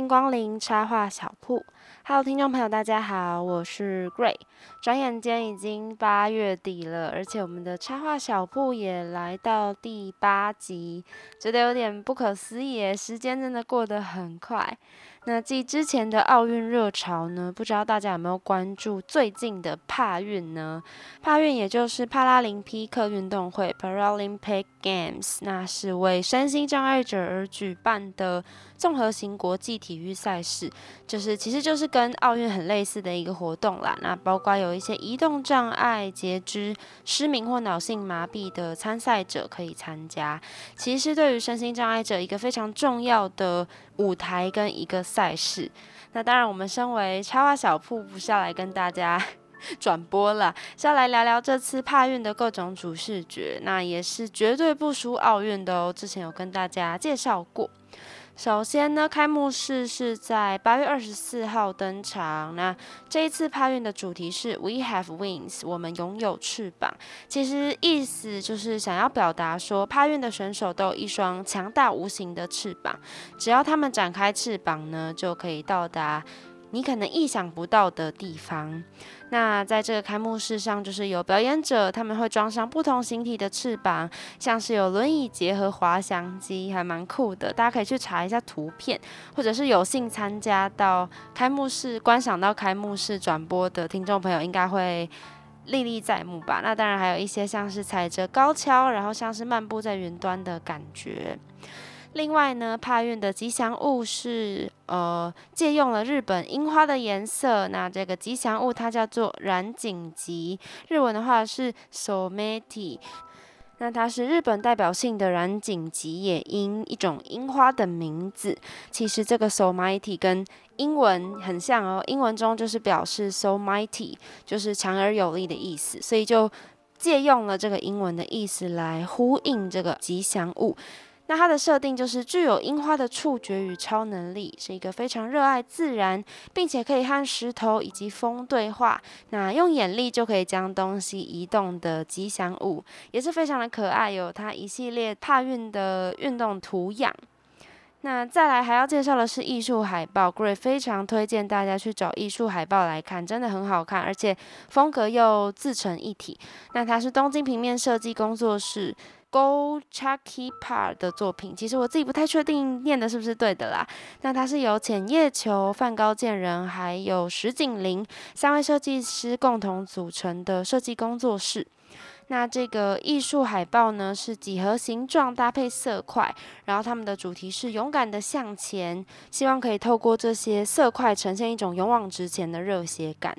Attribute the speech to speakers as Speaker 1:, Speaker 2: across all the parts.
Speaker 1: 迎光临插画小铺。Hello，听众朋友，大家好，我是 Gray。转眼间已经八月底了，而且我们的插画小铺也来到第八集，觉得有点不可思议，时间真的过得很快。那继之前的奥运热潮呢，不知道大家有没有关注最近的帕运呢？帕运也就是帕拉林匹克运动会 （Paralympic Games），那是为身心障碍者而举办的综合型国际体育赛事，就是其实就是跟奥运很类似的一个活动啦。那包括有一些移动障碍、截肢、失明或脑性麻痹的参赛者可以参加。其实对于身心障碍者一个非常重要的舞台跟一个赛事。那当然，我们身为插画小铺，不是要来跟大家 转播了，是要来聊聊这次帕运的各种主视觉。那也是绝对不输奥运的哦，之前有跟大家介绍过。首先呢，开幕式是在八月二十四号登场。那这一次帕运的主题是 We Have Wings，我们拥有翅膀。其实意思就是想要表达说，帕运的选手都有一双强大无形的翅膀，只要他们展开翅膀呢，就可以到达你可能意想不到的地方。那在这个开幕式上，就是有表演者，他们会装上不同形体的翅膀，像是有轮椅结合滑翔机，还蛮酷的。大家可以去查一下图片，或者是有幸参加到开幕式、观赏到开幕式转播的听众朋友，应该会历历在目吧。那当然还有一些像是踩着高跷，然后像是漫步在云端的感觉。另外呢，帕运的吉祥物是呃借用了日本樱花的颜色，那这个吉祥物它叫做染井吉，日文的话是 someti。那它是日本代表性的染井吉野樱，一种樱花的名字。其实这个 so mighty 跟英文很像哦，英文中就是表示 so mighty，就是强而有力的意思，所以就借用了这个英文的意思来呼应这个吉祥物。那它的设定就是具有樱花的触觉与超能力，是一个非常热爱自然，并且可以和石头以及风对话。那用眼力就可以将东西移动的吉祥物，也是非常的可爱，有它一系列帕运的运动图样。那再来还要介绍的是艺术海报，Gray 非常推荐大家去找艺术海报来看，真的很好看，而且风格又自成一体。那它是东京平面设计工作室。Go Chucky Par 的作品，其实我自己不太确定念的是不是对的啦。那它是由浅叶球、范高健人还有石井玲三位设计师共同组成的设计工作室。那这个艺术海报呢是几何形状搭配色块，然后他们的主题是勇敢的向前，希望可以透过这些色块呈现一种勇往直前的热血感。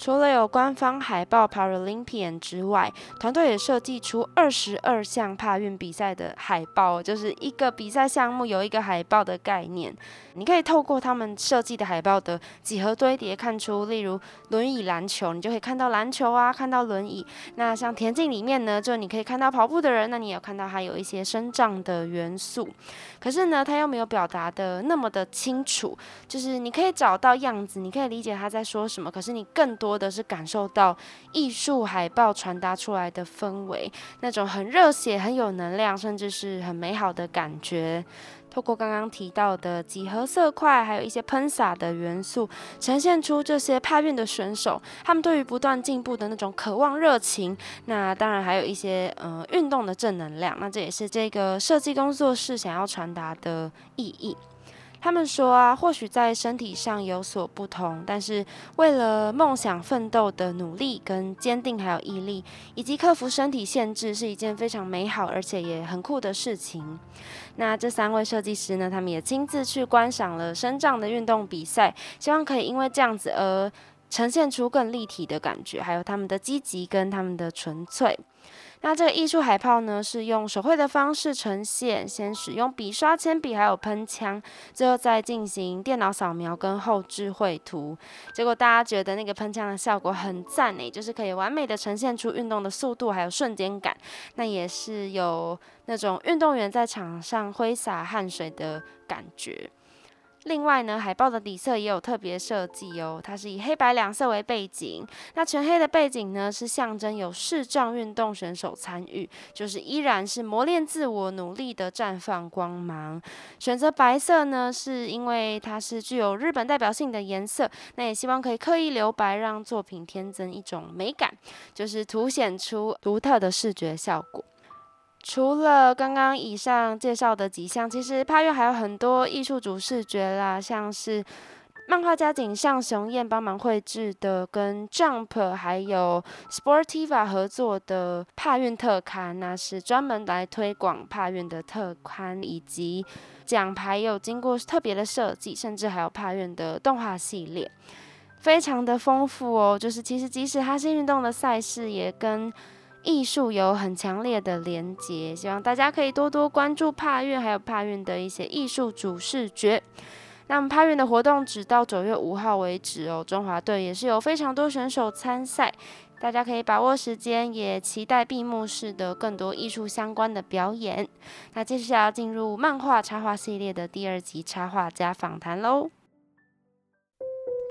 Speaker 1: 除了有官方海报 Paralympian 之外，团队也设计出二十二项帕运比赛的海报，就是一个比赛项目有一个海报的概念。你可以透过他们设计的海报的几何堆叠看出，例如轮椅篮球，你就可以看到篮球啊，看到轮椅。那像田径里面呢，就你可以看到跑步的人，那你有看到它有一些生长的元素。可是呢，它又没有表达的那么的清楚，就是你可以找到样子，你可以理解他在说什么，可是你更多多的是感受到艺术海报传达出来的氛围，那种很热血、很有能量，甚至是很美好的感觉。透过刚刚提到的几何色块，还有一些喷洒的元素，呈现出这些帕运的选手他们对于不断进步的那种渴望、热情。那当然还有一些呃运动的正能量。那这也是这个设计工作室想要传达的意义。他们说啊，或许在身体上有所不同，但是为了梦想奋斗的努力、跟坚定，还有毅力，以及克服身体限制，是一件非常美好而且也很酷的事情。那这三位设计师呢，他们也亲自去观赏了生长的运动比赛，希望可以因为这样子而呈现出更立体的感觉，还有他们的积极跟他们的纯粹。那这个艺术海报呢，是用手绘的方式呈现，先使用笔刷、铅笔还有喷枪，最后再进行电脑扫描跟后置绘图。结果大家觉得那个喷枪的效果很赞诶，就是可以完美的呈现出运动的速度还有瞬间感。那也是有那种运动员在场上挥洒汗水的感觉。另外呢，海报的底色也有特别设计哦，它是以黑白两色为背景。那全黑的背景呢，是象征有视障运动选手参与，就是依然是磨练自我、努力的绽放光芒。选择白色呢，是因为它是具有日本代表性的颜色，那也希望可以刻意留白，让作品添增一种美感，就是凸显出独特的视觉效果。除了刚刚以上介绍的几项，其实帕月还有很多艺术主视觉啦，像是漫画家井上雄彦帮忙绘制的，跟 Jump 还有 Sportiva 合作的帕运特刊，那是专门来推广帕运的特刊，以及奖牌有经过特别的设计，甚至还有帕运的动画系列，非常的丰富哦。就是其实即使它是运动的赛事，也跟艺术有很强烈的连结，希望大家可以多多关注帕运，还有帕运的一些艺术主视觉。那么帕运的活动只到九月五号为止哦，中华队也是有非常多选手参赛，大家可以把握时间，也期待闭幕式的更多艺术相关的表演。那接下来要进入漫画插画系列的第二集插画家访谈喽。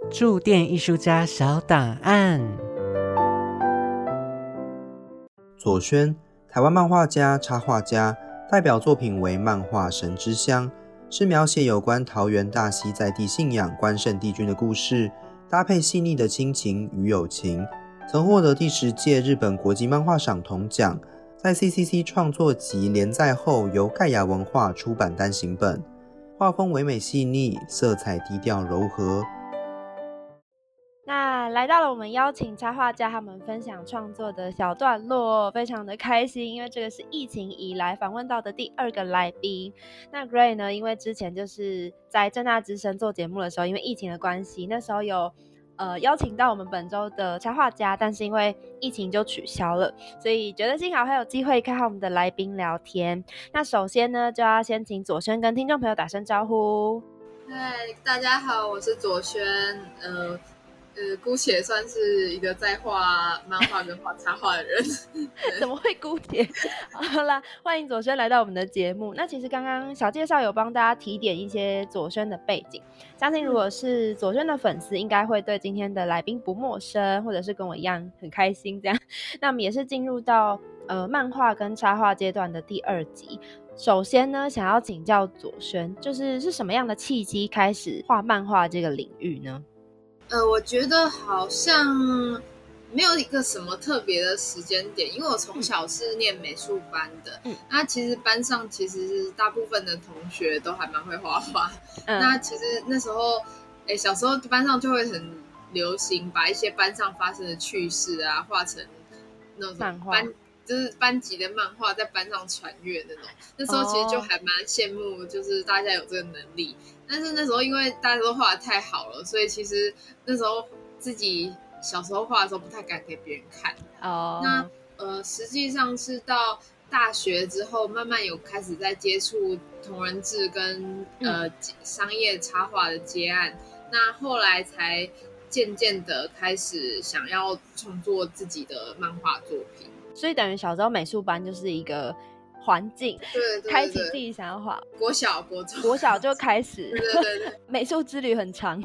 Speaker 2: 驻店艺术家小档案。
Speaker 3: 左轩，台湾漫画家、插画家，代表作品为漫画《神之乡》，是描写有关桃园大溪在地信仰关圣帝君的故事，搭配细腻的亲情与友情，曾获得第十届日本国际漫画赏铜奖。在 CCC 创作集连载后，由盖亚文化出版单行本，画风唯美细腻，色彩低调柔和。
Speaker 1: 来到了我们邀请插画家他们分享创作的小段落，非常的开心，因为这个是疫情以来访问到的第二个来宾。那 Gray 呢，因为之前就是在正大之声做节目的时候，因为疫情的关系，那时候有呃邀请到我们本周的插画家，但是因为疫情就取消了，所以觉得幸好还有机会看看我们的来宾聊天。那首先呢，就要先请左轩跟听众朋友打声招呼。
Speaker 4: 嗨，大家好，我是左轩，呃。呃，姑且算是一个在画漫画跟画插画的人，
Speaker 1: 怎么会姑且？好啦，欢迎左轩来到我们的节目。那其实刚刚小介绍有帮大家提点一些左轩的背景，相信如果是左轩的粉丝，应该会对今天的来宾不陌生，或者是跟我一样很开心这样。那我们也是进入到呃漫画跟插画阶段的第二集。首先呢，想要请教左轩，就是是什么样的契机开始画漫画这个领域呢？
Speaker 4: 呃，我觉得好像没有一个什么特别的时间点，因为我从小是念美术班的，嗯，那其实班上其实是大部分的同学都还蛮会画画，那其实那时候，哎，小时候班上就会很流行把一些班上发生的趣事啊画成那种班，就是班级的漫画在班上传阅那种，那时候其实就还蛮羡慕，就是大家有这个能力。但是那时候因为大家都画的太好了，所以其实那时候自己小时候画的时候不太敢给别人看。哦。那呃，实际上是到大学之后，慢慢有开始在接触同人志跟呃商业插画的接案，那后来才渐渐的开始想要创作自己的漫画作品。
Speaker 1: 所以等于小时候美术班就是一个。环境，
Speaker 4: 对，
Speaker 1: 开启自己想要画。
Speaker 4: 国小、国中、
Speaker 1: 国小就开始，
Speaker 4: 对对对，
Speaker 1: 美术之旅很长，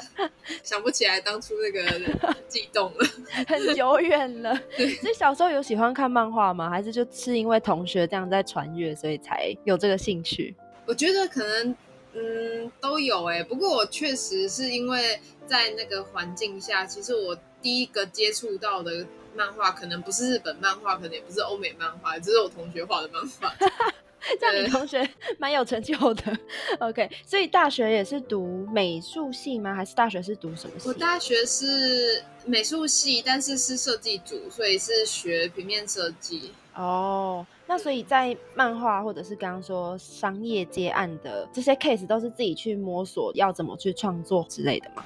Speaker 4: 想不起来当初那个 激动了，
Speaker 1: 很久远了。所以小时候有喜欢看漫画吗？还是就是因为同学这样在传阅，所以才有这个兴趣？
Speaker 4: 我觉得可能嗯都有哎，不过我确实是因为在那个环境下，其实我第一个接触到的。漫画可能不是日本漫画，可能也不是欧美漫画，只是我同学画的漫画。
Speaker 1: 这样你同学蛮有成就的。OK，所以大学也是读美术系吗？还是大学是读什么系？
Speaker 4: 我大学是美术系，但是是设计组，所以是学平面设计。
Speaker 1: 哦，那所以在漫画或者是刚刚说商业接案的这些 case，都是自己去摸索要怎么去创作之类的吗？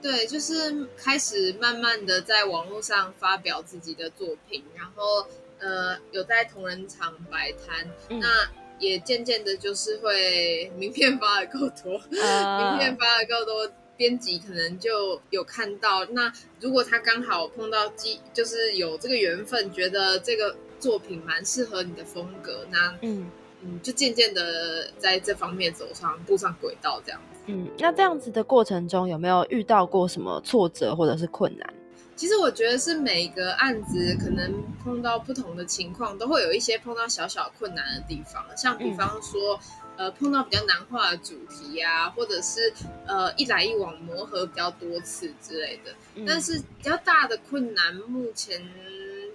Speaker 4: 对，就是开始慢慢的在网络上发表自己的作品，然后呃有在同仁场摆摊，
Speaker 5: 嗯
Speaker 4: 那也渐渐的就是会名片发的够多，
Speaker 5: 呃
Speaker 4: 名片发的够多。编辑可能就有看到，那如果他刚好碰到机，就是有这个缘分，觉得这个作品蛮适合你的风格，那
Speaker 5: 嗯
Speaker 4: 嗯，就渐渐的在这方面走上步上轨道，这样子。
Speaker 5: 嗯，那这样子的过程中有没有遇到过什么挫折或者是困难？
Speaker 4: 其实我觉得是每个案子可能碰到不同的情况，都会有一些碰到小小困难的地方，像比方说。呃，碰到比较难画的主题啊，或者是呃一来一往磨合比较多次之类的，
Speaker 5: 嗯
Speaker 4: 但是比较大的困难目前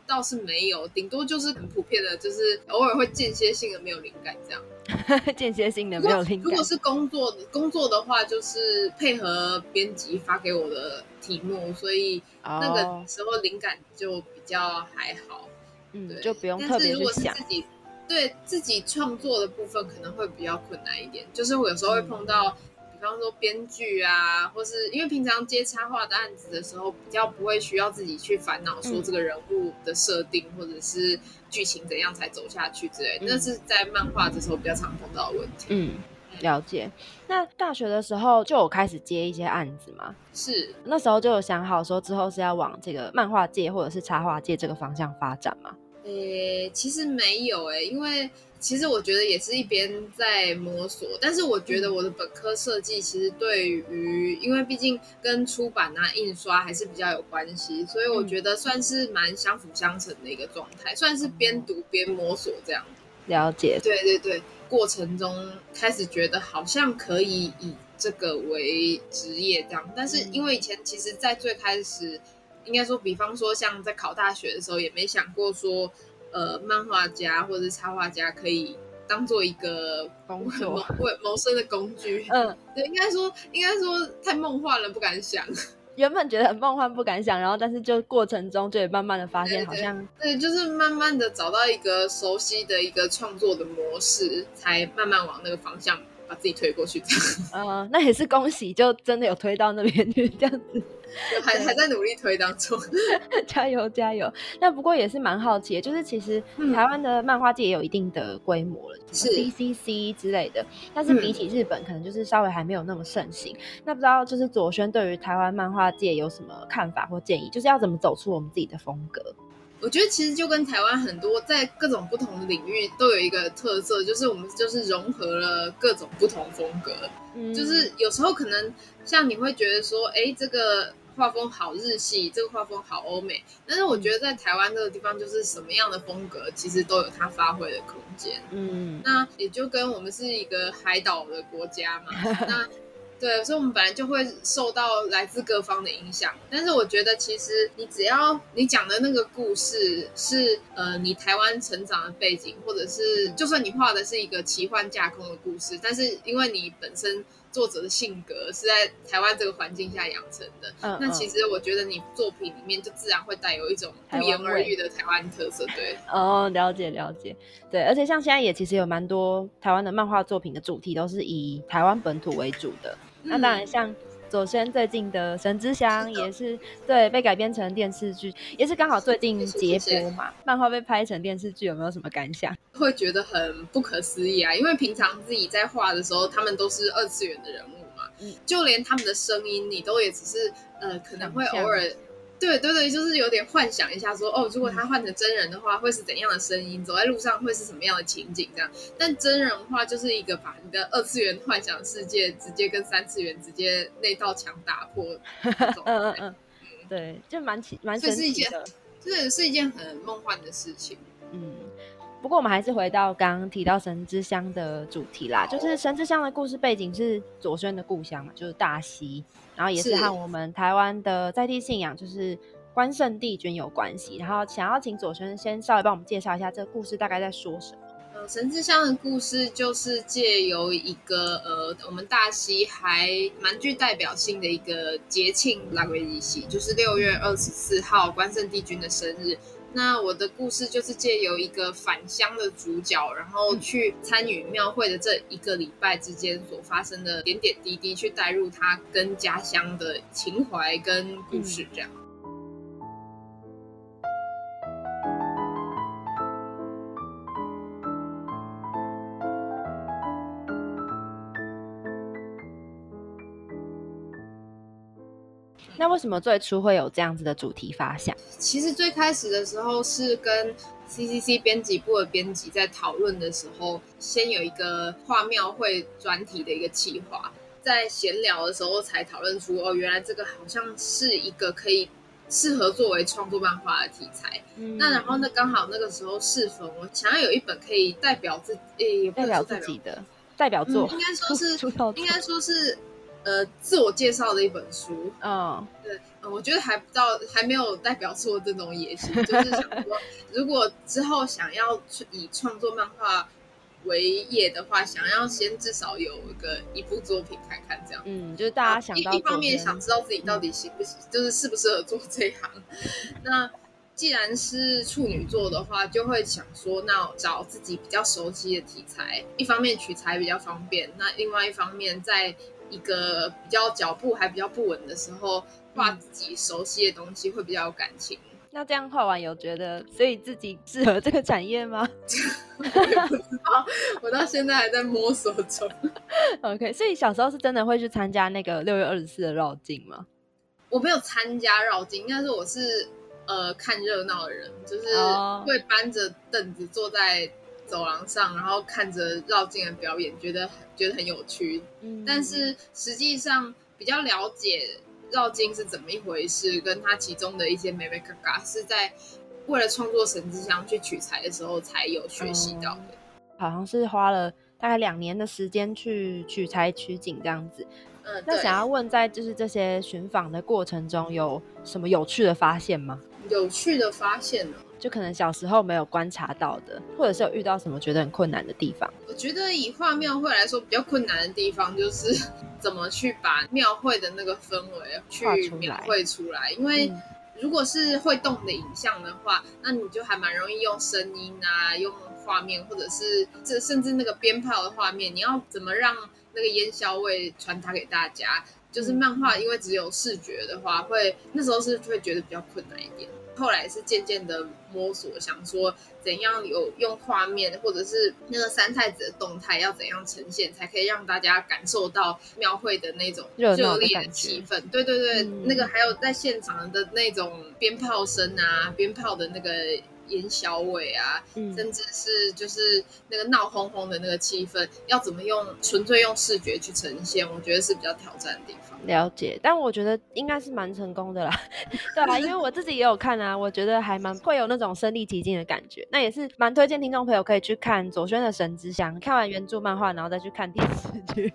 Speaker 4: 倒是没有，顶多就是很普遍的，就是偶尔会间歇性的没有灵感这样。
Speaker 5: 间歇性的没有灵感
Speaker 4: 如果。是工作工作的话，就是配合编辑发给我的题目，所以那个
Speaker 5: 哦，
Speaker 4: 时候灵感就比较还好。
Speaker 5: 嗯，
Speaker 4: 对，
Speaker 5: 就不用特
Speaker 4: 但是如
Speaker 5: 别去想
Speaker 4: 果是自。己对自己创作的部分，可能会比较困难一点。就是我有时候会碰到，比方说编剧啊，或是因为平常接插画的案子的时候，比较不会需要自己去烦恼说
Speaker 5: 嗯
Speaker 4: 这个人物的设定，或者是剧情怎样才走下去之类那是在漫画的时候比较常碰到的问题。
Speaker 5: 嗯，了解。那大学的时候就有开始接一些案子嘛？
Speaker 4: 是，
Speaker 5: 那时候就有想好说之后是要往这个漫画界或者是插画界这个方向发展嘛？
Speaker 4: 诶、其实没有诶、因为其实我觉得也是一边在摸索，但是我觉得我的本科设计其实对于，因为毕竟跟出版啊、印刷还是比较有关系，所以我觉得算是蛮相辅相成的一个状态，算是边读边摸索这样。
Speaker 5: 了解。
Speaker 4: 对对对，过程中开始觉得好像可以以这个为职业这样，但是因为以前其实，在最开始，应该说，比方说像在考大学的时候，也没想过说，呃，漫画家或者插画家可以当做一个
Speaker 5: 工作
Speaker 4: 谋为谋生的工具。
Speaker 5: 嗯，
Speaker 4: 对，应该说应该说太梦幻了，不敢想。
Speaker 5: 原本觉得很梦幻，不敢想，然后但是就过程中就也慢慢的发现，好像
Speaker 4: 对，就是慢慢的找到一个熟悉的一个创作的模式，才慢慢往那个方向把自己推过去，这样。
Speaker 5: 呃，那也是恭喜，就真的有推到那边去，这样子，
Speaker 4: 还还在努力推当中。
Speaker 5: 加油加油。那不过也是蛮好奇的，就是其实
Speaker 4: 嗯
Speaker 5: 台湾的漫画界也有一定的规模了，
Speaker 4: 是
Speaker 5: CCC 之类的，但是比起日本，可能就是稍微还没有那么盛行。那不知道就是左轩对于台湾漫画界有什么看法或建议，就是要怎么走出我们自己的风格？
Speaker 4: 我觉得其实就跟台湾很多在各种不同的领域都有一个特色，就是我们就是融合了各种不同风格。
Speaker 5: 嗯
Speaker 4: 就是有时候可能像你会觉得说，哎，这个画风好日系，这个画风好欧美，但是我觉得在台湾这个地方，就是什么样的风格其实都有它发挥的空间。
Speaker 5: 嗯
Speaker 4: 那也就跟我们是一个海岛的国家嘛，那对，所以我们本来就会受到来自各方的影响。但是我觉得，其实你只要你讲的那个故事是呃你台湾成长的背景，或者是就算你画的是一个奇幻架空的故事，但是因为你本身作者的性格是在台湾这个环境下养成的，
Speaker 5: 嗯
Speaker 4: 那其实我觉得你作品里面就自然会带有一种不言而喻的台湾特色，对。
Speaker 5: 哦，了解了解，对，而且像现在也其实有蛮多台湾的漫画作品的主题都是以台湾本土为主的。那当然，像左轩最近的《神之乡》也是对被改编成电视剧，也是刚好最近
Speaker 4: 谢谢
Speaker 5: 节
Speaker 4: 谢谢
Speaker 5: 播嘛，漫画被拍成电视剧，有没有什么感想？
Speaker 4: 会觉得很不可思议啊，因为平常自己在画的时候，他们都是二次元的人物嘛，
Speaker 5: 嗯。
Speaker 4: 就连他们的声音，你都也只是呃，可能会偶尔，对对对，就是有点幻想一下说，哦，如果他换成真人的话，会是怎样的声音？走在路上会是什么样的情景？这样，但真人话就是一个把你的二次元幻想世界直接跟三次元直接那道墙打破
Speaker 5: 嗯嗯嗯，对，就蛮奇蛮
Speaker 4: 所以是一件
Speaker 5: 神奇的。
Speaker 4: 这是一件很梦幻的事情。
Speaker 5: 嗯，不过我们还是回到刚刚提到神之乡的主题啦，就是神之乡的故事背景是左轩的故乡嘛，就是大溪，然后也是
Speaker 4: 是
Speaker 5: 和我们台湾的在地信仰就是关圣帝君有关系。然后想要请左轩先稍微帮我们介绍一下这个故事大概在说什么。
Speaker 4: 呃，神之乡的故事就是借由一个呃，我们大溪还蛮具代表性的一个节庆拉维利西，就是六月二十四号关圣帝君的生日。那我的故事就是借由一个返乡的主角，然后去参与庙会的这一个礼拜之间所发生的点点滴滴，去带入他跟家乡的情怀跟故事，这样。
Speaker 5: 那为什么最初会有这样子的主题发想？
Speaker 4: 其实最开始的时候是跟 CCC 编辑部的编辑在讨论的时候，先有一个画庙会专题的一个企划，在闲聊的时候才讨论出哦，原来这个好像是一个可以适合作为创作漫画的题材。
Speaker 5: 嗯
Speaker 4: 那然后呢，刚好那个时候适逢我想要有一本可以代表自诶、也不
Speaker 5: 代表自己的代表作，
Speaker 4: 嗯应该说是 应该说是呃自我介绍的一本书。
Speaker 5: 嗯
Speaker 4: 对，呃我觉得还不到，还没有代表作这种野心，就是想说，如果之后想要去以创作漫画为业的话，想要先至少有一个一部作品看看这样。
Speaker 5: 嗯，就是大家想到
Speaker 4: 一一方面想知道自己到底行不行，就是适不适合做这一行。那既然是处女座的话，就会想说，那找自己比较熟悉的题材，一方面取材比较方便，那另外一方面，在一个比较脚步还比较不稳的时候，画自己熟悉的东西会比较有感情。
Speaker 5: 那这样画完有觉得，所以自己适合这个产业吗
Speaker 4: 我也不知道，我到现在还在摸索中。
Speaker 5: OK，所以小时候是真的会去参加那个六月二十四的绕境吗？
Speaker 4: 我没有参加绕境，但是我是呃看热闹的人，就是
Speaker 5: 哦
Speaker 4: 会搬着凳子坐在走廊上，然后看着绕境的表演，觉得觉得很有趣。
Speaker 5: 嗯
Speaker 4: 但是实际上比较了解绕境是怎么一回事，跟他其中的一些美美嘎嘎，是在为了创作神之乡去取材的时候才有学习到的。
Speaker 5: 好像是花了大概两年的时间去取材取景这样子。
Speaker 4: 嗯，
Speaker 5: 那想要问，在就是这些寻访的过程中，有什么有趣的发现吗？
Speaker 4: 有趣的发现呢、
Speaker 5: 就可能小时候没有观察到的，或者是有遇到什么觉得很困难的地方？
Speaker 4: 我觉得以画庙会来说，比较困难的地方就是 怎么去把庙会的那个氛围去描绘出来。因为
Speaker 5: 嗯
Speaker 4: 如果是会动的影像的话，那你就还蛮容易用声音啊，用画面，或者是这甚至那个鞭炮的画面，你要怎么让那个烟硝味传达给大家？就是
Speaker 5: 嗯
Speaker 4: 漫画，因为只有视觉的话，会那时候是会觉得比较困难一点。后来是渐渐的摸索，想说怎样有用画面，或者是那个三太子的动态要怎样呈现，才可以让大家感受到庙会的那种
Speaker 5: 热
Speaker 4: 烈的气氛。对对对，
Speaker 5: 嗯
Speaker 4: 那个还有在现场的那种鞭炮声啊，鞭炮的那个烟硝味啊，
Speaker 5: 嗯
Speaker 4: 甚至是就是那个闹哄哄的那个气氛，要怎么用纯粹用视觉去呈现，我觉得是比较挑战的地方。
Speaker 5: 了解，但我觉得应该是蛮成功的啦。对啊，因为我自己也有看啊，我觉得还蛮会有那种身临其境的感觉。那也是蛮推荐听众朋友可以去看左轩的《神之乡》，看完原著漫画，然后再去看电视剧。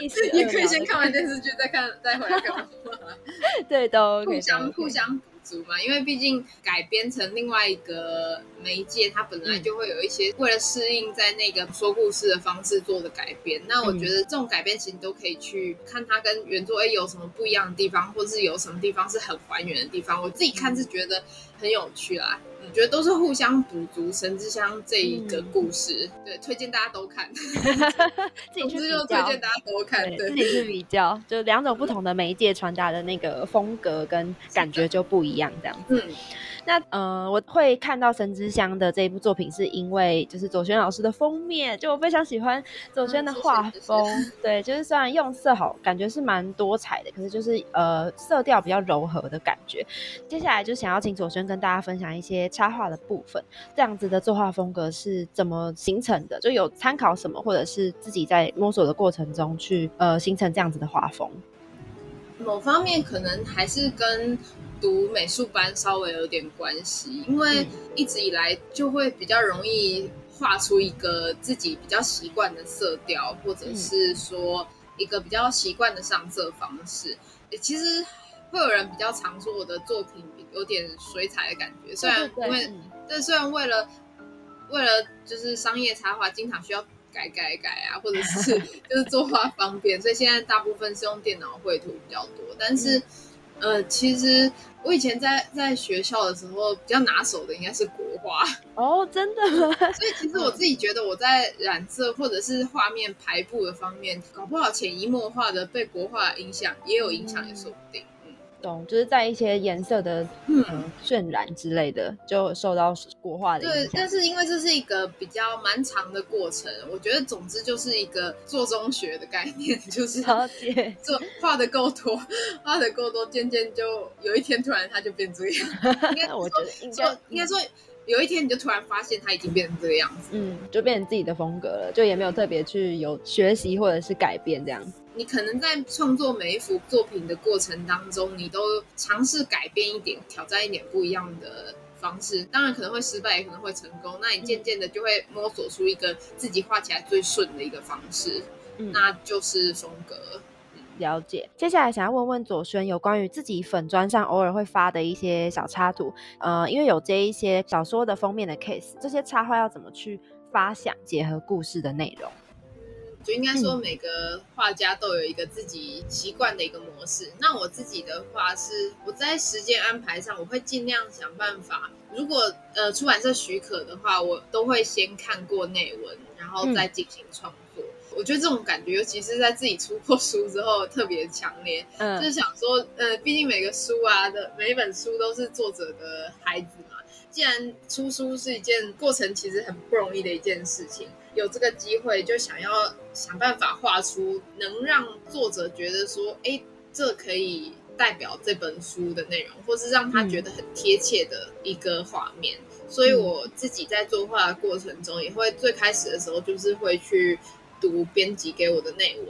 Speaker 5: 一石
Speaker 4: 也可以先看完电视剧，再看再回来看漫画。
Speaker 5: 对，都
Speaker 4: 互相
Speaker 5: 都可以
Speaker 4: 互相补足嘛，因为毕竟改编成另外一个媒介，它本来就会有一些为了适应在那个说故事的方式做的改编。那我觉得这种改编其实都可以去看它跟原作 A 有什么不一样的地方，或是有什么地方是很还原的地方。我自己看是觉得很有趣啦。我觉得都是互相补足《神之乡》这一个故事，对，推荐大家都看。
Speaker 5: 自己
Speaker 4: 就
Speaker 5: 去比较。
Speaker 4: 推荐大家都看，对，
Speaker 5: 对自己去比较，就两种不同的媒介传达的那个风格跟感觉就不一样，这样子。
Speaker 4: 嗯，
Speaker 5: 那呃，我会看到《神之香》的这一部作品，是因为就是左轩老师的封面，就我非常喜欢左轩的画风。对，就是虽然用色好，感觉是蛮多彩的，可是就是呃色调比较柔和的感觉。接下来就想要请左轩跟大家分享一些插画的部分，这样子的作画风格是怎么形成的？就有参考什么，或者是自己在摸索的过程中去呃形成这样子的画风。
Speaker 4: 某方面可能还是跟读美术班稍微有点关系，因为一直以来就会比较容易画出一个自己比较习惯的色调，或者是说一个比较习惯的上色方式。诶其实会有人比较常说我的作品有点水彩的感觉，虽然因为但虽然为了为了就是商业插画，经常需要改改改啊，或者是 就是作画方便，所以现在大部分是用电脑绘图比较多。但是，呃，其实我以前在在学校的时候比较拿手的应该是国画，
Speaker 5: 哦，真的 吗？
Speaker 4: 所以其实我自己觉得我在染色或者是画面排布的方面，搞不好潜移默化的被国画影响，也有影响也说不定。嗯，
Speaker 5: 懂，就是在一些颜色的渲染之类的，就受到国画的影
Speaker 4: 对，但是因为这是一个比较蛮长的过程，我觉得总之就是一个做中学的概念，就是做画的够多，画的够多，渐渐就有一天突然它就变这样。应该
Speaker 5: 我觉得应该
Speaker 4: 说应该说有一天你就突然发现它已经变成这个样子。
Speaker 5: 嗯，就变成自己的风格了，就也没有特别去有学习或者是改变这样。
Speaker 4: 你可能在创作每一幅作品的过程当中，你都尝试改变一点，挑战一点不一样的方式。当然可能会失败，也可能会成功。那你渐渐的就会摸索出一个自己画起来最顺的一个方式，
Speaker 5: 嗯
Speaker 4: 那就是风格。
Speaker 5: 了解。接下来想要问问左轩有关于自己粉砖上偶尔会发的一些小插图，呃，因为有接一些小说的封面的 case，这些插画要怎么去发想，结合故事的内容？
Speaker 4: 就应该说每个画家都有一个自己习惯的一个模式。那我自己的话是，我在时间安排上，我会尽量想办法。如果呃出版社许可的话，我都会先看过内文，然后再进行创作。我觉得这种感觉，尤其是在自己出过书之后，特别强烈。
Speaker 5: 嗯
Speaker 4: 就是想说，呃，毕竟每个书啊的每一本书都是作者的孩子嘛。既然出书是一件过程，其实很不容易的一件事情，有这个机会就想要想办法画出能让作者觉得说，哎，这可以代表这本书的内容，或是让他觉得很贴切的一个画面。所以我自己在作画的过程中，也会最开始的时候就是会去读编辑给我的内文，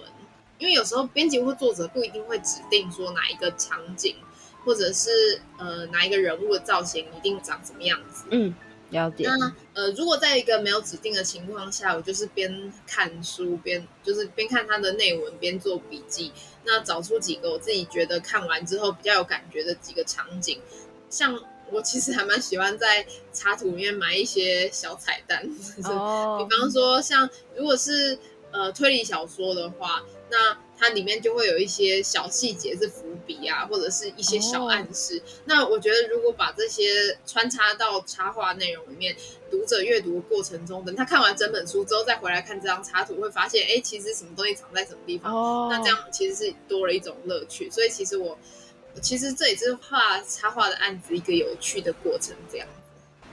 Speaker 4: 因为有时候编辑或作者不一定会指定说哪一个场景，或者是呃哪一个人物的造型一定长什么样子。
Speaker 5: 嗯，了解。
Speaker 4: 那呃，如果在一个没有指定的情况下，我就是边看书边就是边看它的内文边做笔记，那找出几个我自己觉得看完之后比较有感觉的几个场景，像。我其实还蛮喜欢在插图里面埋一些小彩蛋，比方说像如果是呃推理小说的话，那它里面就会有一些小细节是伏笔啊，或者是一些小暗示。那我觉得如果把这些穿插到插画内容里面，读者阅读的过程中，等他看完整本书之后再回来看这张插图，会发现哎，其实什么东西藏在什么地方。
Speaker 5: 哦，
Speaker 4: 那这样其实是多了一种乐趣。所以其实我其实这也是画插画的案子一个有趣的过程，这样。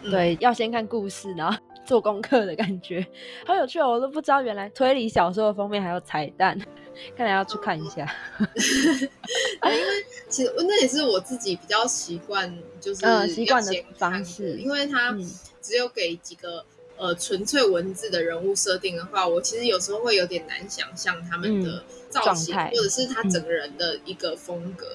Speaker 4: 嗯
Speaker 5: 对，要先看故事，然后做功课的感觉，好有趣哦！我都不知道原来推理小说的封面还有彩蛋，看来要去看一下。
Speaker 4: 啊，因为其实那也是我自己比较习惯，就是
Speaker 5: 嗯习惯的方式
Speaker 4: 因为它
Speaker 5: 嗯
Speaker 4: 只有给几个呃纯粹文字的人物设定的话，我其实有时候会有点难想象他们的造型，
Speaker 5: 嗯
Speaker 4: 或者是他整个人的一个风格。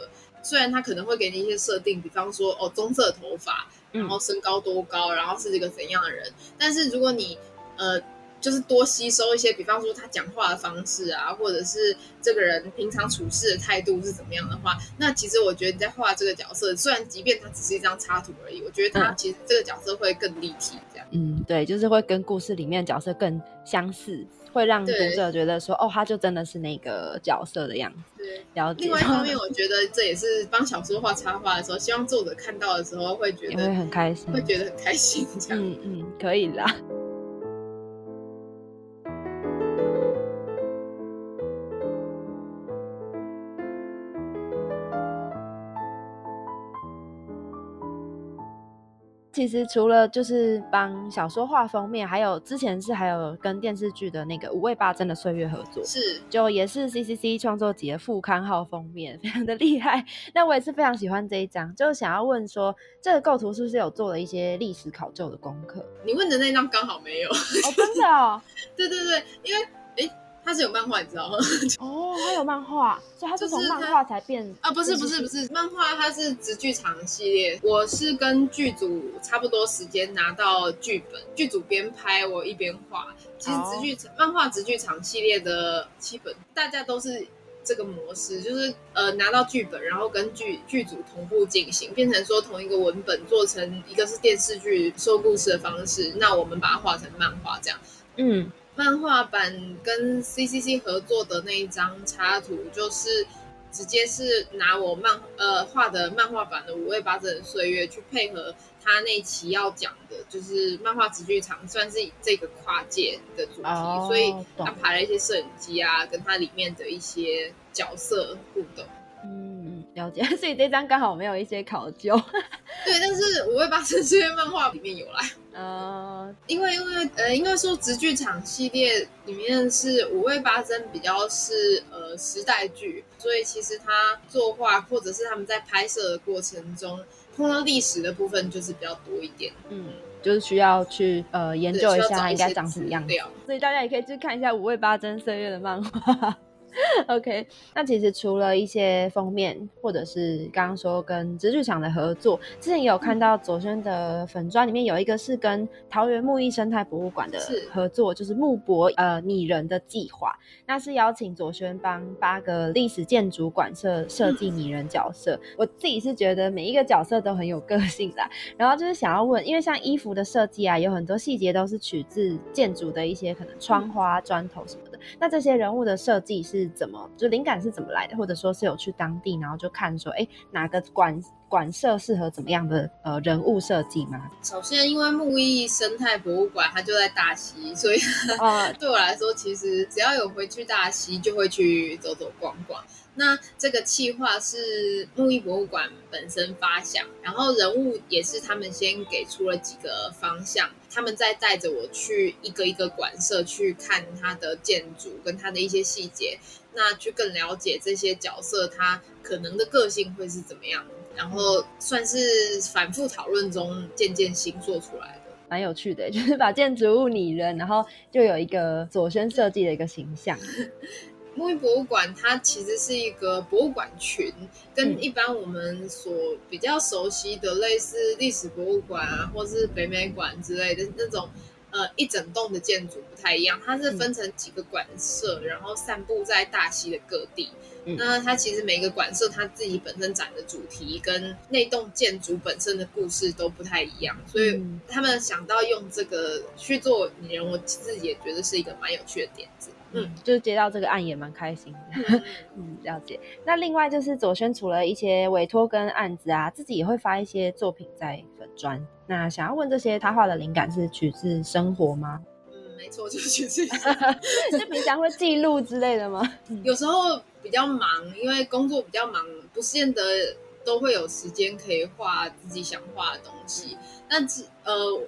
Speaker 4: 虽然他可能会给你一些设定，比方说哦棕色头发，
Speaker 5: 嗯
Speaker 4: 然后身高多高，然后是一个怎样的人，但是如果你呃就是多吸收一些，比方说他讲话的方式啊，或者是这个人平常处事的态度是怎么样的话，那其实我觉得你在画这个角色，虽然即便它只是一张插图而已，我觉得他
Speaker 5: 嗯。
Speaker 4: 其实这个角色会更立体，这样。
Speaker 5: 嗯，对，就是会跟故事里面的角色更相似，会让读者觉得说，哦，他就真的是那个角色的样子。
Speaker 4: 对。
Speaker 5: 了解。
Speaker 4: 另外一方面，我觉得这也是帮小说画插画的时候，希望作者看到的时候会觉
Speaker 5: 得会
Speaker 4: 得
Speaker 5: 很开心。
Speaker 4: 会觉得很开心，这样。
Speaker 5: 嗯嗯，可以啦。其实除了就是帮小说画封面，还有之前是还有跟电视剧的那个《五味八珍的岁月》合作，
Speaker 4: 是
Speaker 5: 就也是 CCC 创作集的副刊号封面，非常的厉害。那我也是非常喜欢这一张，就是想要问说，这个构图是不是有做了一些历史考究的功课？
Speaker 4: 你问的那张刚好没有。
Speaker 5: 哦，真的哦，
Speaker 4: 对对对，因为诶，它是有漫画，你知道吗？
Speaker 5: 哦，它有漫画，所以它是从漫画才变
Speaker 4: 啊，不是不是不是，漫画它是直剧场系列，我是跟剧组差不多时间拿到剧本，剧组边拍我一边画。其实直剧场、漫画直剧场系列的基本大家都是这个模式，就是呃拿到剧本，然后跟剧剧组同步进行，变成说同一个文本做成一个是电视剧说故事的方式，那我们把它画成漫画这样。
Speaker 5: 嗯
Speaker 4: 漫画版跟 CCC 合作的那一张插图，就是直接是拿我漫呃画的漫画版的《五味八珍的岁月》去配合他那期要讲的，就是漫画直剧场，算是这个跨界的主题，
Speaker 5: 哦
Speaker 4: 所以
Speaker 5: 懂
Speaker 4: 他排了一些摄影机啊，跟它里面的一些角色互动。
Speaker 5: 嗯，了解，所以这张刚好没有一些考究。
Speaker 4: 对，但是五味八珍这些漫画里面有啦。
Speaker 5: 呃，
Speaker 4: 因为因为呃，应该说直剧场系列里面是五味八珍比较是呃时代剧，所以其实他作画或者是他们在拍摄的过程中碰到历史的部分就是比较多一点。
Speaker 5: 嗯，就是需要去呃研究一下它应该长什么样子
Speaker 4: 资料，
Speaker 5: 所以大家也可以去看一下五味八珍岁月的漫画。OK，那其实除了一些封面，或者是刚刚说跟直剧场的合作，之前也有看到左轩的粉砖里面有一个是跟桃园木艺生态博物馆的合作，就是木博呃拟人的计划，那是邀请左轩帮八个历史建筑馆设设计拟人角色。我自己是觉得每一个角色都很有个性的，然后就是想要问，因为像衣服的设计啊，有很多细节都是取自建筑的一些可能窗花、砖头什么的。那这些人物的设计是怎么，就灵感是怎么来的？或者说是有去当地，然后就看说，哎，哪个馆馆舍适合怎么样的呃人物设计吗？
Speaker 4: 首先，因为木艺生态博物馆它就在大溪，所以
Speaker 5: 呃，
Speaker 4: 对我来说，其实只要有回去大溪，就会去走走逛逛。那这个企划是木艺博物馆本身发想，然后人物也是他们先给出了几个方向，他们再带着我去一个一个馆舍去看它的建筑跟它的一些细节，那去更了解这些角色他可能的个性会是怎么样，然后算是反复讨论中渐渐新做出来的。
Speaker 5: 蛮有趣的，就是把建筑物拟人，然后就有一个左轩设计的一个形象。
Speaker 4: 木艺博物馆它其实是一个博物馆群，跟
Speaker 5: 嗯
Speaker 4: 一般我们所比较熟悉的类似历史博物馆啊，或是北美馆之类的那种呃一整栋的建筑不太一样，它是分成几个馆舍，然后散布在大溪的各地。
Speaker 5: 嗯
Speaker 4: 那它其实每个馆舍它自己本身展的主题跟那栋建筑本身的故事都不太一样，所以
Speaker 5: 嗯
Speaker 4: 他们想到用这个去做拟人，我自己也觉得是一个蛮有趣的点子。嗯，
Speaker 5: 就是接到这个案也蛮开心的。
Speaker 4: 嗯
Speaker 5: 嗯，了解。那另外就是左轩除了一些委托跟案子啊，自己也会发一些作品在粉砖。那想要问这些他画的灵感是取自生活吗？
Speaker 4: 嗯，没错，就是取自己。
Speaker 5: 就平常会记录之类的吗？
Speaker 4: 有时候比较忙，因为工作比较忙，不见得都会有时间可以画自己想画的东西。那只呃，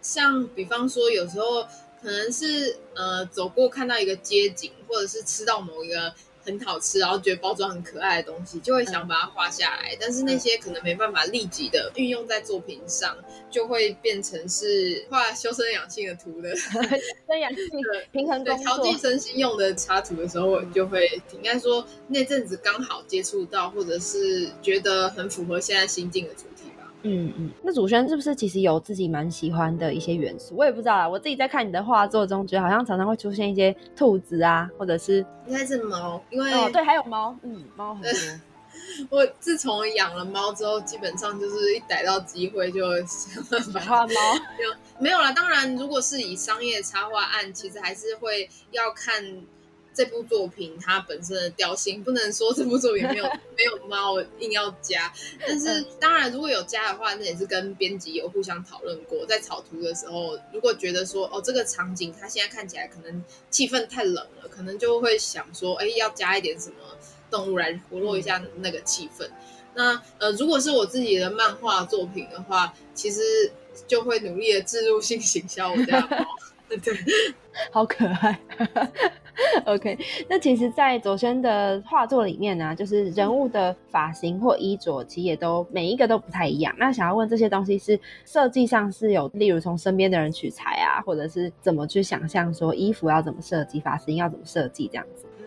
Speaker 4: 像比方说，有时候可能是呃走过看到一个街景，或者是吃到某一个很好吃，然后觉得包装很可爱的东西，就会想把它画下来。但是那些可能没办法立即的运用在作品上，就会变成是画修身养性的图的。
Speaker 5: 身养性平衡
Speaker 4: 对，调剂。身心用的插图的时候，我就会应该说那阵子刚好接触到，或者是觉得很符合现在心境的主题吧。
Speaker 5: 嗯嗯，那祖轩是不是其实有自己蛮喜欢的一些元素？我也不知道啦，我自己在看你的画作中，觉得好像常常会出现一些兔子啊，或者是
Speaker 4: 应该是猫，因为
Speaker 5: 哦对，还有猫，嗯，猫很多。
Speaker 4: 我自从养了猫之后，基本上就是一逮到机会就想办法
Speaker 5: 画猫，
Speaker 4: 没有啦，当然，如果是以商业插画案，其实还是会要看这部作品它本身的调性，不能说这部作品没有 没有猫硬要加。但是当然，如果有加的话，那也是跟编辑有互相讨论过，在草图的时候，如果觉得说哦这个场景它现在看起来可能气氛太冷了，可能就会想说，哎，要加一点什么动物来活络一下那个气氛。那呃，如果是我自己的漫画作品的话，其实就会努力的植入性行销我家的猫。对，
Speaker 5: 好可爱。OK，那其实，在左轩的画作里面呢、就是人物的发型或衣着，其实也都每一个都不太一样。那想要问这些东西是设计上是有，例如从身边的人取材啊，或者是怎么去想象说衣服要怎么设计，发型要怎么设计这样子。
Speaker 4: 嗯，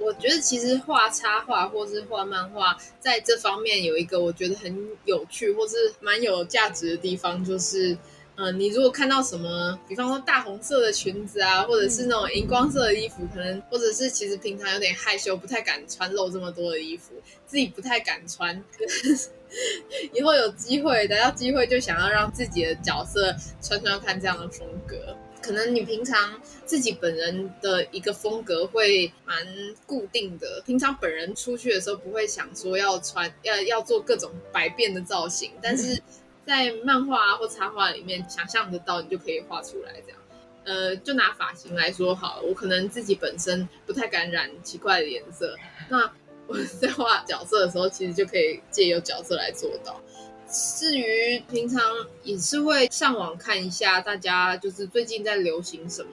Speaker 4: 我觉得其实画插画或是画漫画，在这方面有一个我觉得很有趣或是蛮有价值的地方，就是。呃，你如果看到什么，比方说大红色的裙子啊，或者是那种荧光色的衣服，可能或者是其实平常有点害羞，不太敢穿露这么多的衣服，自己不太敢穿。以后有机会，得到机会就想要让自己的角色穿穿看这样的风格。可能你平常自己本人的一个风格会蛮固定的，平常本人出去的时候不会想说要穿要要做各种百变的造型，但是在漫画或插画里面想象得到，你就可以画出来这样。呃，就拿发型来说好了，我可能自己本身不太敢染奇怪的颜色，那我在画角色的时候，其实就可以借由角色来做到。至于平常也是会上网看一下，大家就是最近在流行什么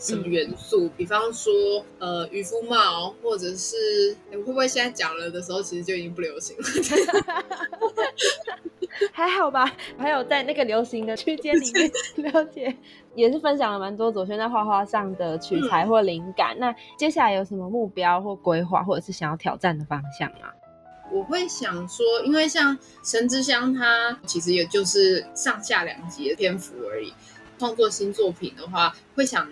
Speaker 4: 什么元素，比方说呃渔夫帽，或者是会不会现在讲了的时候，其实就已经不流行了。
Speaker 1: 还好吧，还有在那个流行的区间里面 了解，也是分享了蛮多左轩在画画上的取材或灵感。那接下来有什么目标或规划，或者是想要挑战的方向吗？
Speaker 4: 我会想说，因为像《神之乡》，它其实也就是上下两集的篇幅而已。创作新作品的话，会想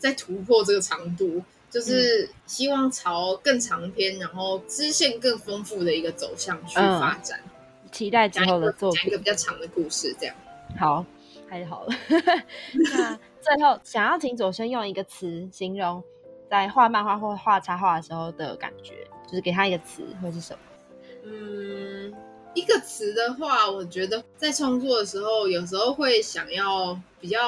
Speaker 4: 再突破这个长度，就是希望朝更长篇，然后支线更丰富的一个走向去发展。
Speaker 1: 期待之后的作品，
Speaker 4: 讲一个比较长的故事，这样。
Speaker 1: 好，太好了。那最后想要请左轩用一个词形容在画漫画或画插画的时候的感觉，就是给他一个词会是什么？
Speaker 4: 嗯，一个词的话，我觉得在创作的时候，有时候会想要比较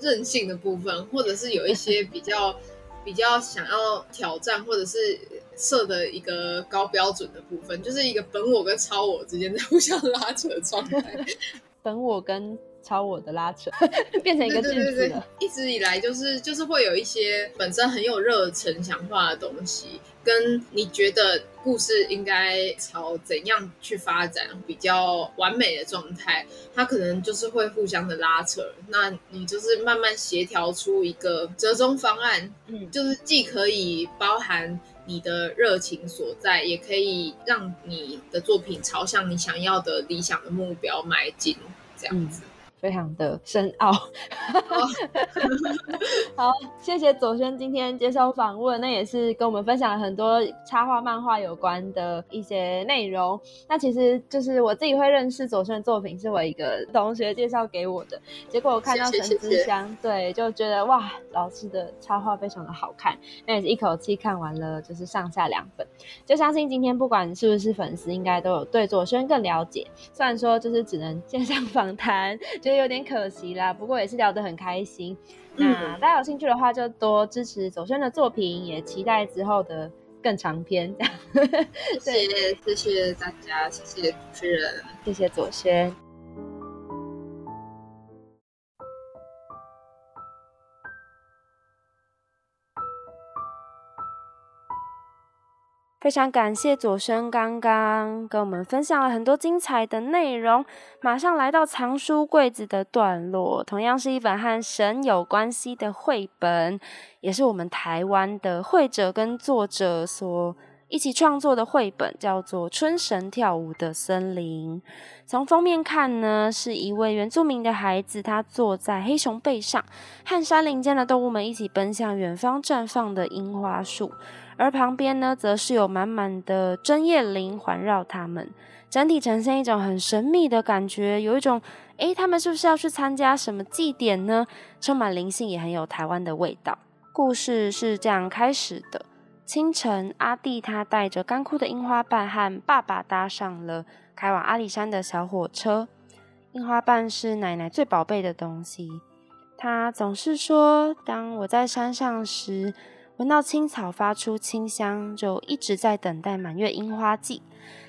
Speaker 4: 任性的部分，或者是有一些比较 比较想要挑战，或者是设的一个高标准的部分，就是一个本我跟超我之间在互相拉扯的状态。
Speaker 1: 本我跟超我的拉扯 变成一个句子了。
Speaker 4: 一直以来就是就是会有一些本身很有热忱想画的东西，跟你觉得故事应该朝怎样去发展比较完美的状态，它可能就是会互相的拉扯。那你就是慢慢协调出一个折中方案，嗯，就是既可以包含你的热情所在，也可以让你的作品朝向你想要的理想的目标迈进，这样子。
Speaker 1: 非常的深奥，好，谢谢左轩今天接受访问，那也是跟我们分享了很多插画、漫画有关的一些内容。那其实就是我自己会认识左轩的作品，是我一个同学介绍给我的。结果我看到《神之乡》，对，就觉得哇，老师的插画非常的好看，那也是一口气看完了，就是上下两本。就相信今天不管是不是粉丝，应该都有对左轩更了解。虽然说就是只能 线上访谈。觉得有点可惜啦，不过也是聊得很开心。那大家有兴趣的话，就多支持左轩的作品，也期待之后的更长篇。
Speaker 4: 谢谢谢谢大家，谢谢主持人，
Speaker 1: 谢谢左轩。非常感谢左生刚刚跟我们分享了很多精彩的内容。马上来到藏书柜子的段落，同样是一本和神有关系的绘本，也是我们台湾的绘者跟作者所一起创作的绘本，叫做《春神跳舞的森林》。从封面看呢，是一位原住民的孩子，他坐在黑熊背上，和山林间的动物们一起奔向远方绽放的樱花树。而旁边呢，则是有满满的针叶林环绕它们，整体呈现一种很神秘的感觉，有一种，诶，他们是不是要去参加什么祭典呢？充满灵性，也很有台湾的味道。故事是这样开始的：清晨，阿弟他带着干枯的樱花瓣和爸爸搭上了开往阿里山的小火车。樱花瓣是奶奶最宝贝的东西，她总是说，当我在山上时。闻到青草发出清香，就一直在等待满月樱花季。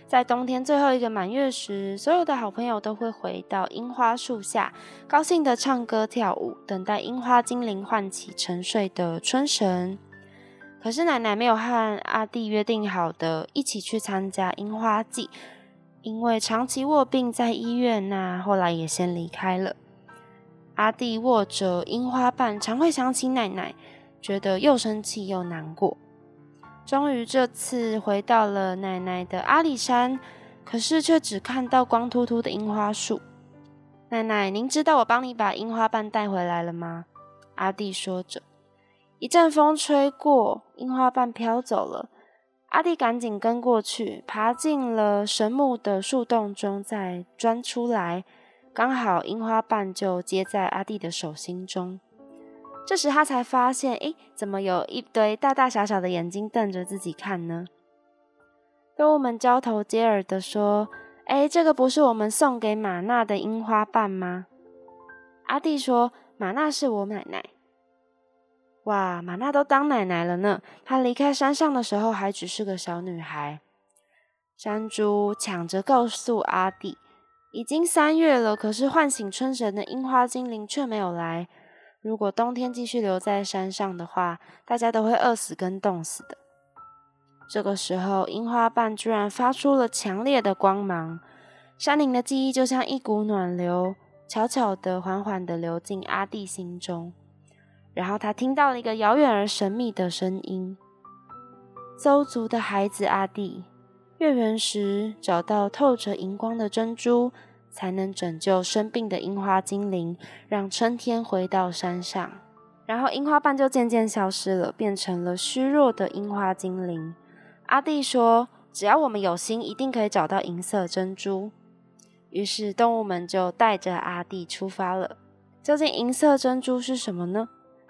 Speaker 1: 在冬天最后一个满月时，所有的好朋友都会回到樱花树下，高兴的唱歌跳舞，等待樱花精灵唤起沉睡的春神。可是奶奶没有和阿弟约定好的一起去参加樱花季，因为长期卧病在医院，那后来也先离开了。阿弟握着樱花瓣，常会想起奶奶。觉得又生气又难过。终于这次回到了奶奶的阿里山，可是却只看到光秃秃的樱花树。奶奶，您知道我帮你把樱花瓣带回来了吗？阿弟说着。一阵风吹过，樱花瓣飘走了。阿弟赶紧跟过去，爬进了神木的树洞中，再钻出来，刚好樱花瓣就接在阿弟的手心中。这时他才发现，诶，怎么有一堆大大小小的眼睛瞪着自己看呢？动物们交头接耳的说：“诶，这个不是我们送给玛娜的樱花瓣吗？”阿弟说：“玛娜是我奶奶。”哇，玛娜都当奶奶了呢！她离开山上的时候还只是个小女孩。山猪抢着告诉阿弟，已经三月了，可是唤醒春神的樱花精灵却没有来。如果冬天继续留在山上的话，大家都会饿死跟冻死的。这个时候，樱花瓣居然发出了强烈的光芒，山林的记忆就像一股暖流，悄悄的、缓缓的流进阿弟心中。然后他听到了一个遥远而神秘的声音：“邹族的孩子阿弟。”月圆时找到透着荧光的珍珠，才能拯救生病的樱花精灵，让春天回到山上。然后樱花瓣就渐渐消失了，变成了虚弱的樱花精灵。阿弟说：“只要我们有心，一定可以找到银色珍珠。”于是动物们就带着阿弟出发了。究竟银色珍珠是什么呢？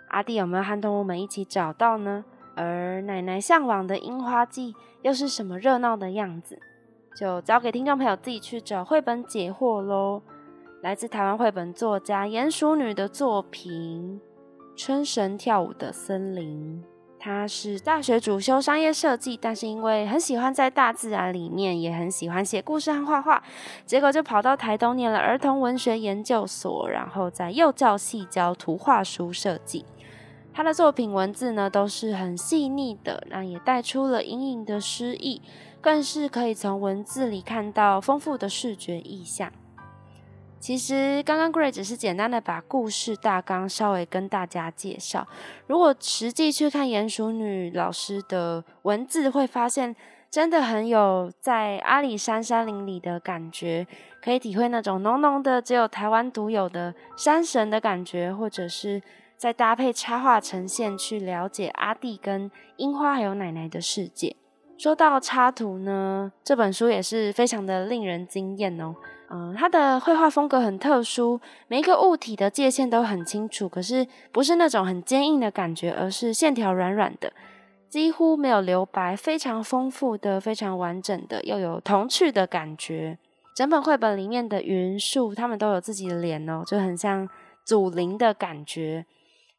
Speaker 1: 阿弟有没有和动物们一起找到呢？而奶奶向往的樱花季又是什么热闹的样子？就交给听众朋友自己去找绘本解惑喽。来自台湾绘本作家鼹鼠女的作品《春神跳舞的森林》。她是大学主修商业设计，但是因为很喜欢在大自然里面，也很喜欢写故事和画画，结果就跑到台东念了儿童文学研究所，然后在幼教系教图画书设计。他的作品文字呢都是很细腻的，那也带出了隐隐的诗意，更是可以从文字里看到丰富的视觉意象。其实刚刚 Gray 只是简单的把故事大纲稍微跟大家介绍，如果实际去看鼹鼠女老师的文字，会发现真的很有在阿里山山林里的感觉，可以体会那种浓浓的只有台湾独有的山神的感觉，或者是。再搭配插画呈现，去了解阿弟跟樱花还有奶奶的世界。说到插图呢，这本书也是非常的令人惊艳哦。嗯，它的绘画风格很特殊，每一个物体的界限都很清楚，可是不是那种很坚硬的感觉，而是线条软软的，几乎没有留白，非常丰富的、非常完整的，又有童趣的感觉。整本绘本里面的云树，它们都有自己的脸哦，就很像祖灵的感觉。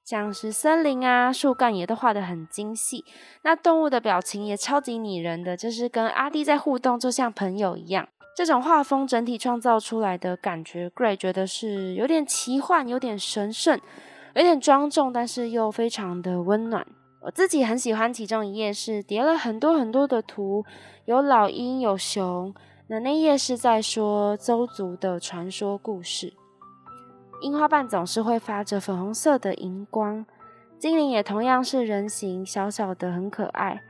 Speaker 1: 像是森林啊，树干也都画得很精细。那动物的表情也超级拟人的，就是跟阿弟在互动，就像朋友一样。这种画风整体创造出来的感觉，Gray 觉得是有点奇幻，有点神圣，有点庄重，但是又非常的温暖。我自己很喜欢其中一页，是叠了很多很多的图，有老鹰，有熊。那那页是在说邹族的传说故事。樱花瓣总是会发着粉红色的荧光，精灵也同样是人形，小小的很可爱。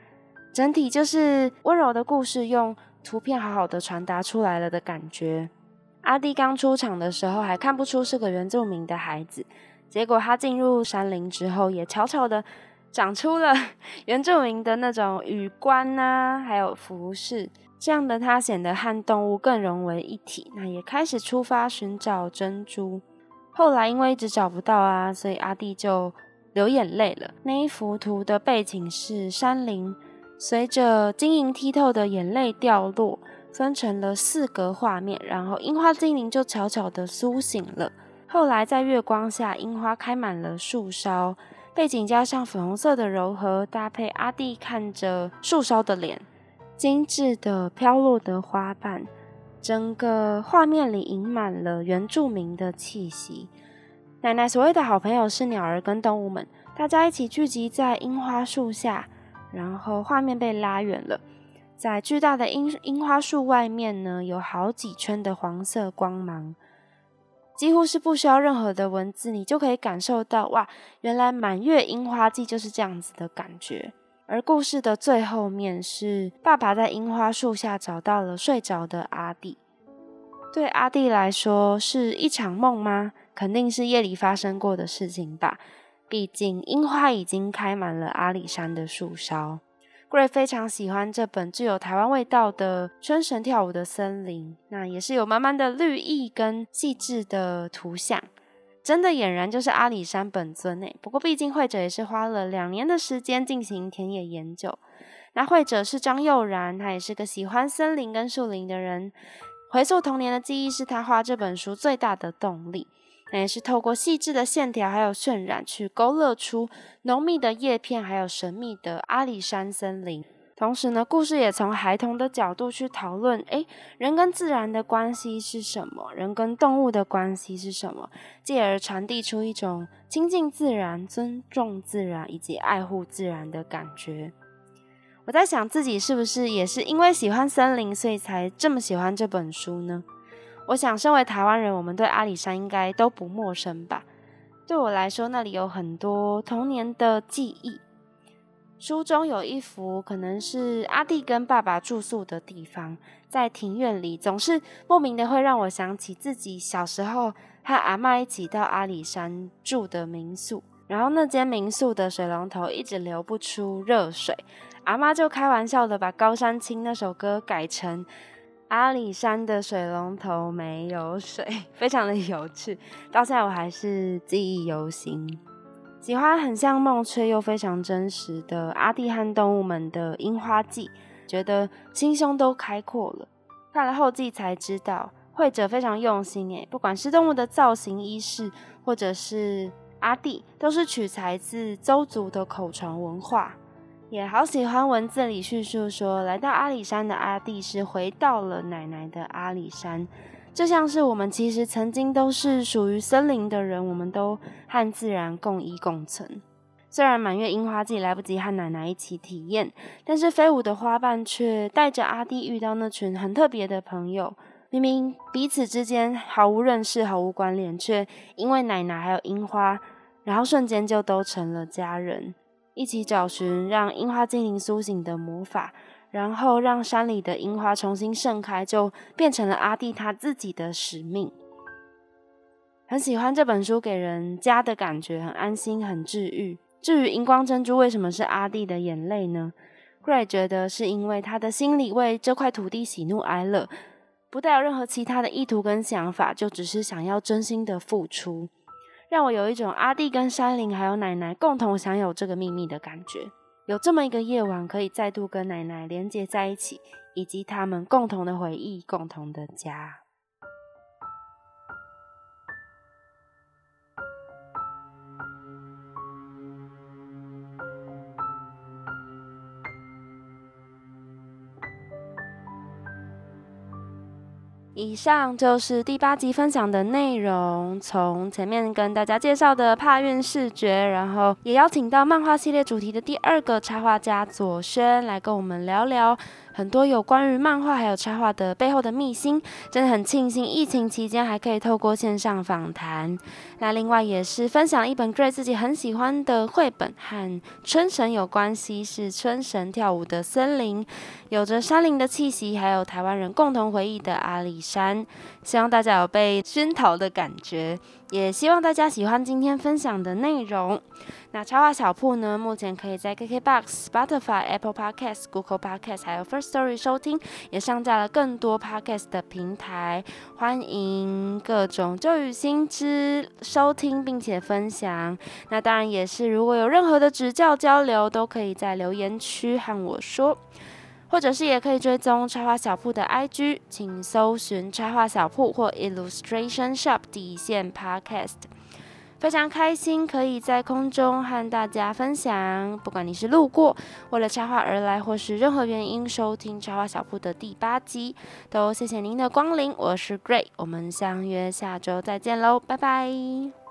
Speaker 1: 整体就是温柔的故事，用图片好好的传达出来了的感觉。阿弟刚出场的时候还看不出是个原住民的孩子，结果他进入山林之后，也悄悄的长出了 原住民的那种羽冠啊，还有服饰，这样的他显得和动物更融为一体。那也开始出发寻找珍珠。后来因为一直找不到啊，所以阿弟就流眼泪了。那一幅图的背景是山林，随着晶莹剔透的眼泪掉落，分成了四格画面，然后樱花精灵就悄悄的苏醒了。后来在月光下，樱花开满了树梢，背景加上粉红色的柔和，搭配阿弟看着树梢的脸，精致的飘落的花瓣。整个画面里盈满了原住民的气息。奶奶所谓的好朋友是鸟儿跟动物们，大家一起聚集在樱花树下，然后画面被拉远了。在巨大的樱樱花树外面呢，有好几圈的黄色光芒，几乎是不需要任何的文字，你就可以感受到哇，原来满月樱花季就是这样子的感觉。而故事的最后面是爸爸在樱花树下找到了睡着的阿弟。对阿弟来说是一场梦吗？肯定是夜里发生过的事情吧。毕竟樱花已经开满了阿里山的树梢。Gray 非常喜欢这本具有台湾味道的《春神跳舞的森林》，那也是有满满的绿意跟细致的图像。真的俨然就是阿里山本尊诶。不过毕竟会者也是花了两年的时间进行田野研究。那会者是张佑然，他也是个喜欢森林跟树林的人。回溯童年的记忆是他画这本书最大的动力。那也是透过细致的线条还有渲染，去勾勒出浓密的叶片，还有神秘的阿里山森林。同时呢，故事也从孩童的角度去讨论，诶，人跟自然的关系是什么？人跟动物的关系是什么？继而传递出一种亲近自然、尊重自然以及爱护自然的感觉。我在想，自己是不是也是因为喜欢森林，所以才这么喜欢这本书呢？我想，身为台湾人，我们对阿里山应该都不陌生吧？对我来说，那里有很多童年的记忆。书中有一幅可能是阿弟跟爸爸住宿的地方，在庭院里，总是莫名的会让我想起自己小时候和阿妈一起到阿里山住的民宿。然后那间民宿的水龙头一直流不出热水，阿妈就开玩笑的把《高山青》那首歌改成《阿里山的水龙头没有水》，非常的有趣，到现在我还是记忆犹新。喜欢很像梦却又非常真实的阿弟和动物们的樱花季，觉得心胸都开阔了。看了后记才知道，绘者非常用心诶，不管是动物的造型、衣饰，或者是阿弟，都是取材自邹族的口传文化。也好喜欢文字里叙述说，来到阿里山的阿弟是回到了奶奶的阿里山。就像是我们其实曾经都是属于森林的人，我们都和自然共依共存。虽然满月樱花季来不及和奶奶一起体验，但是飞舞的花瓣却带着阿弟遇到那群很特别的朋友。明明彼此之间毫无认识、毫无关联，却因为奶奶还有樱花，然后瞬间就都成了家人，一起找寻让樱花精灵苏醒的魔法。然后让山里的樱花重新盛开，就变成了阿弟他自己的使命。很喜欢这本书，给人家的感觉很安心、很治愈。至于荧光珍珠为什么是阿弟的眼泪呢瑞觉得是因为他的心里为这块土地喜怒哀乐，不带有任何其他的意图跟想法，就只是想要真心的付出，让我有一种阿弟跟山林还有奶奶共同享有这个秘密的感觉。有这么一个夜晚，可以再度跟奶奶连接在一起，以及他们共同的回忆，共同的家。以上就是第八集分享的内容。从前面跟大家介绍的帕运视觉，然后也邀请到漫画系列主题的第二个插画家左轩来跟我们聊聊。很多有关于漫画还有插画的背后的秘辛，真的很庆幸疫情期间还可以透过线上访谈。那另外也是分享一本 Gray 自己很喜欢的绘本，和春神有关系，是春神跳舞的森林，有着山林的气息，还有台湾人共同回忆的阿里山。希望大家有被熏陶的感觉。也希望大家喜欢今天分享的内容。那插画小铺呢，目前可以在 KKBOX、Spotify、Apple Podcast、Google Podcast 还有 First Story 收听，也上架了更多 Podcast 的平台，欢迎各种旧与新知收听并且分享。那当然也是，如果有任何的指教交流，都可以在留言区和我说。或者是也可以追踪插画小铺的 IG，请搜寻插画小铺或 Illustration Shop 底线 Podcast。非常开心可以在空中和大家分享，不管你是路过为了插画而来，或是任何原因收听插画小铺的第八集，都谢谢您的光临。我是 Gray，我们相约下周再见喽，拜拜。